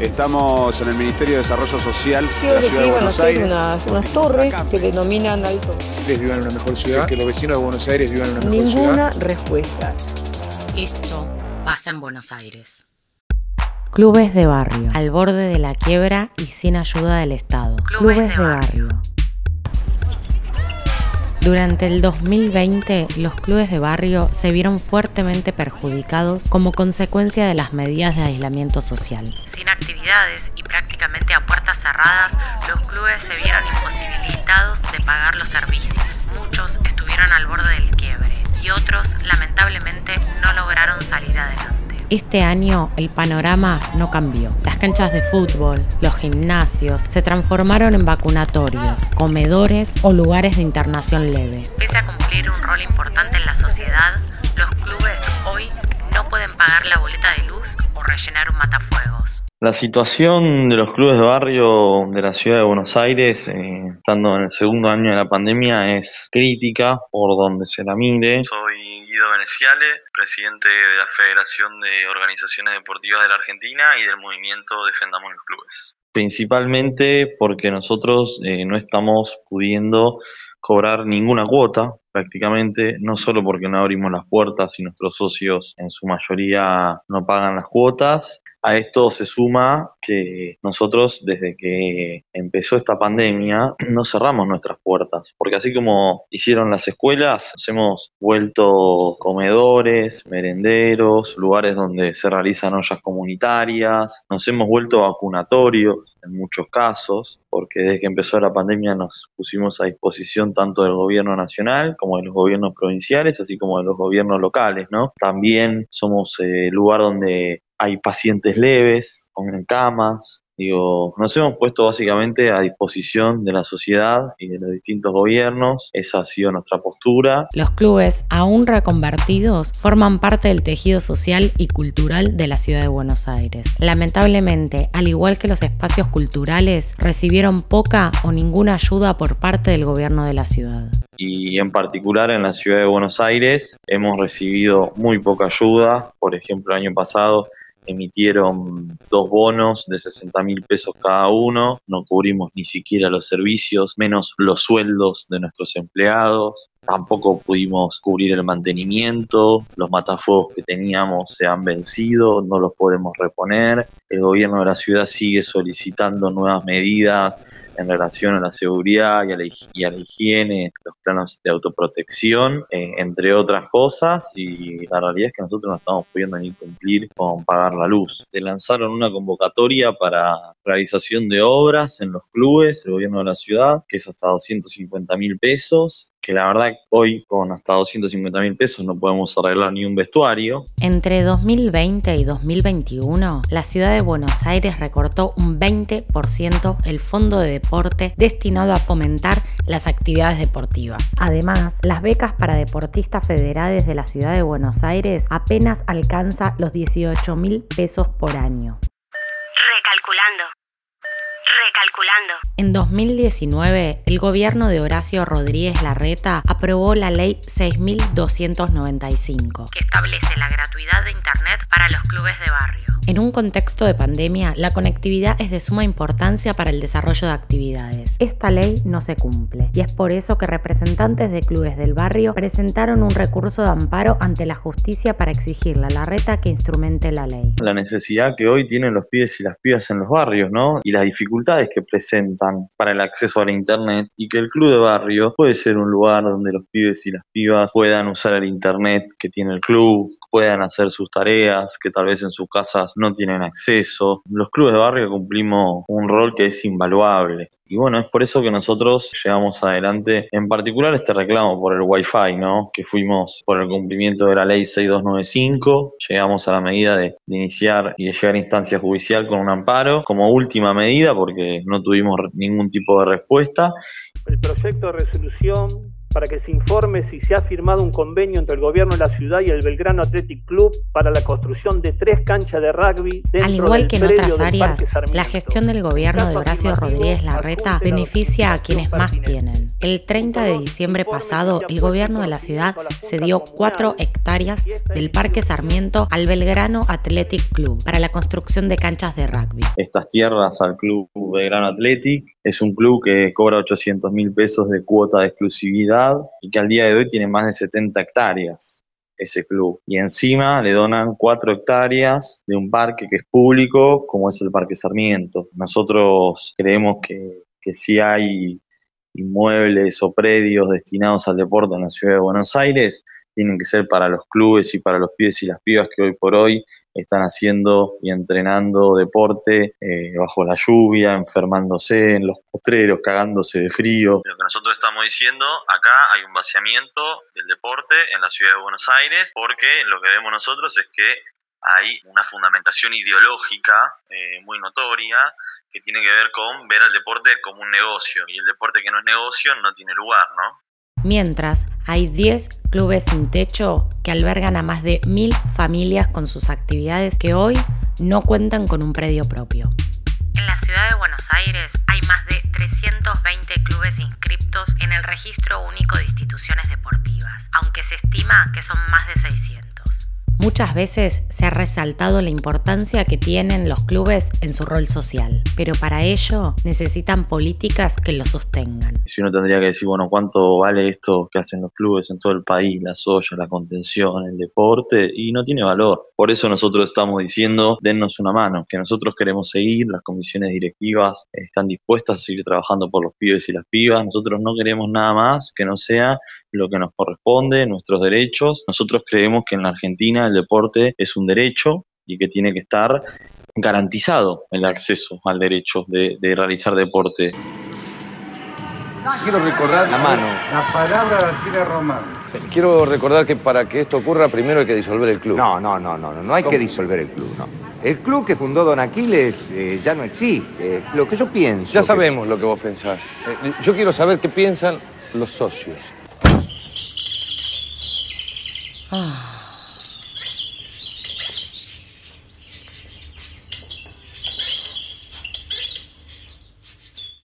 Estamos en el Ministerio de Desarrollo Social de la Ciudad de que Buenos hacer Aires. unas, unas torres que denominan alto. ustedes vivan en una mejor ciudad, que los vecinos de Buenos Aires vivan en una mejor ciudad. Ninguna respuesta. Esto pasa en Buenos Aires. Clubes de barrio, al borde de la quiebra y sin ayuda del Estado. Clubes de barrio. Durante el 2020, los clubes de barrio se vieron fuertemente perjudicados como consecuencia de las medidas de aislamiento social. Sin actividades y prácticamente a puertas cerradas, los clubes se vieron imposibilitados de pagar los servicios. Este año el panorama no cambió. Las canchas de fútbol, los gimnasios se transformaron en vacunatorios, comedores o lugares de internación leve. Pese a cumplir un rol importante en la sociedad, los clubes hoy no pueden pagar la boleta de luz o rellenar un matafuegos. La situación de los clubes de barrio de la ciudad de Buenos Aires, eh, estando en el segundo año de la pandemia, es crítica por donde se la mire. Soy Guido Veneciale, presidente de la Federación de Organizaciones Deportivas de la Argentina y del movimiento Defendamos los Clubes. Principalmente porque nosotros eh, no estamos pudiendo cobrar ninguna cuota prácticamente, no solo porque no abrimos las puertas y nuestros socios en su mayoría no pagan las cuotas, a esto se suma que nosotros desde que empezó esta pandemia no cerramos nuestras puertas, porque así como hicieron las escuelas, nos hemos vuelto comedores, merenderos, lugares donde se realizan ollas comunitarias, nos hemos vuelto vacunatorios en muchos casos, porque desde que empezó la pandemia nos pusimos a disposición tanto del gobierno nacional como de los gobiernos provinciales, así como de los gobiernos locales, ¿no? También somos eh, lugar donde hay pacientes leves, con camas. Digo, nos hemos puesto básicamente a disposición de la sociedad y de los distintos gobiernos. Esa ha sido nuestra postura. Los clubes, aún reconvertidos, forman parte del tejido social y cultural de la ciudad de Buenos Aires. Lamentablemente, al igual que los espacios culturales, recibieron poca o ninguna ayuda por parte del gobierno de la ciudad. y en particular en la ciudad de Buenos Aires hemos recibido muy poca ayuda. Por ejemplo, el año pasado emitieron dos bonos de 60 mil pesos cada uno, no cubrimos ni siquiera los servicios, menos los sueldos de nuestros empleados. Tampoco pudimos cubrir el mantenimiento, los matafuegos que teníamos se han vencido, no los podemos reponer. El gobierno de la ciudad sigue solicitando nuevas medidas en relación a la seguridad y a la, y higiene, los planos de autoprotección, eh, entre otras cosas, y la realidad es que nosotros no estamos pudiendo ni cumplir con pagar la luz. Se lanzaron una convocatoria para realización de obras en los clubes, el gobierno de la ciudad, que es hasta 250 mil pesos, que la verdad hoy con hasta 250 mil pesos no podemos arreglar ni un vestuario. Entre 2020 y 2021, la ciudad de Buenos Aires recortó un 20% el fondo de deporte destinado a fomentar las actividades deportivas. Además, las becas para deportistas federales de la ciudad de Buenos Aires apenas alcanza los 18 mil pesos por año. En 2019, el gobierno de Horacio Rodríguez Larreta aprobó la ley 6295, que establece la gratuidad de Internet para los clubes de barrio. En un contexto de pandemia, la conectividad es de suma importancia para el desarrollo de actividades. Esta ley no se cumple y es por eso que representantes de clubes del barrio presentaron un recurso de amparo ante la justicia para exigirle a la reta que instrumente la ley. La necesidad que hoy tienen los pibes y las pibas en los barrios, ¿no? Y las dificultades que presentan para el acceso a la internet y que el club de barrio puede ser un lugar donde los pibes y las pibas puedan usar el internet que tiene el club, puedan hacer sus tareas, que tal vez en sus casas no tienen acceso. Los clubes de barrio cumplimos un rol que es invaluable. Y bueno, es por eso que nosotros llevamos adelante, en particular este reclamo por el Wi-Fi, ¿no? Que fuimos por el cumplimiento de la ley 6295, llegamos a la medida de, de iniciar y de llegar a instancia judicial con un amparo como última medida porque no tuvimos ningún tipo de respuesta El proyecto de resolución para que se informe si se ha firmado un convenio entre el gobierno de la ciudad y el Belgrano Athletic Club para la construcción de tres canchas de rugby dentro Al igual del que en otras áreas, la gestión del gobierno de Horacio Rodríguez Larreta beneficia a quienes más tienen. El 30 de diciembre pasado, el gobierno de la ciudad cedió 4 hectáreas del Parque Sarmiento al Belgrano Athletic Club para la construcción de canchas de rugby. estas tierras al club Belgrano Athletic. Es un club que cobra 800 mil pesos de cuota de exclusividad y que al día de hoy tiene más de 70 hectáreas ese club. Y encima le donan 4 hectáreas de un parque que es público, como es el Parque Sarmiento. Nosotros creemos que, que si hay inmuebles o predios destinados al deporte en la ciudad de Buenos Aires, tienen que ser para los clubes y para los pibes y las pibas que hoy por hoy están haciendo y entrenando deporte eh, bajo la lluvia, enfermándose en los postreros, cagándose de frío. Lo que nosotros estamos diciendo, acá hay un vaciamiento del deporte en la ciudad de Buenos Aires, porque lo que vemos nosotros es que hay una fundamentación ideológica eh, muy notoria que tiene que ver con ver al deporte como un negocio, y el deporte que no es negocio no tiene lugar, ¿no? Mientras, hay 10 clubes sin techo que albergan a más de mil familias con sus actividades que hoy no cuentan con un predio propio. En la ciudad de Buenos Aires hay más de 320 clubes inscriptos en el Registro Único de Instituciones Deportivas, aunque se estima que son más de 600. Muchas veces se ha resaltado la importancia que tienen los clubes en su rol social, pero para ello necesitan políticas que los sostengan. Si uno tendría que decir, bueno, ¿cuánto vale esto que hacen los clubes en todo el país? Las ollas, la contención, el deporte, y no tiene valor. Por eso nosotros estamos diciendo, dennos una mano, que nosotros queremos seguir, las comisiones directivas están dispuestas a seguir trabajando por los pibes y las pibas, nosotros no queremos nada más que no sea lo que nos corresponde, nuestros derechos. Nosotros creemos que en la Argentina el deporte es un derecho y que tiene que estar garantizado el acceso al derecho de, de realizar deporte. Quiero recordar La mano. La palabra la tiene Román. Quiero recordar que para que esto ocurra primero hay que disolver el club. No, no, no, no, no, no hay ¿Cómo? que disolver el club, no. El club que fundó Don Aquiles eh, ya no existe. Lo que yo pienso. Ya que- sabemos lo que vos pensás. Eh, Yo quiero saber qué piensan los socios. Ah,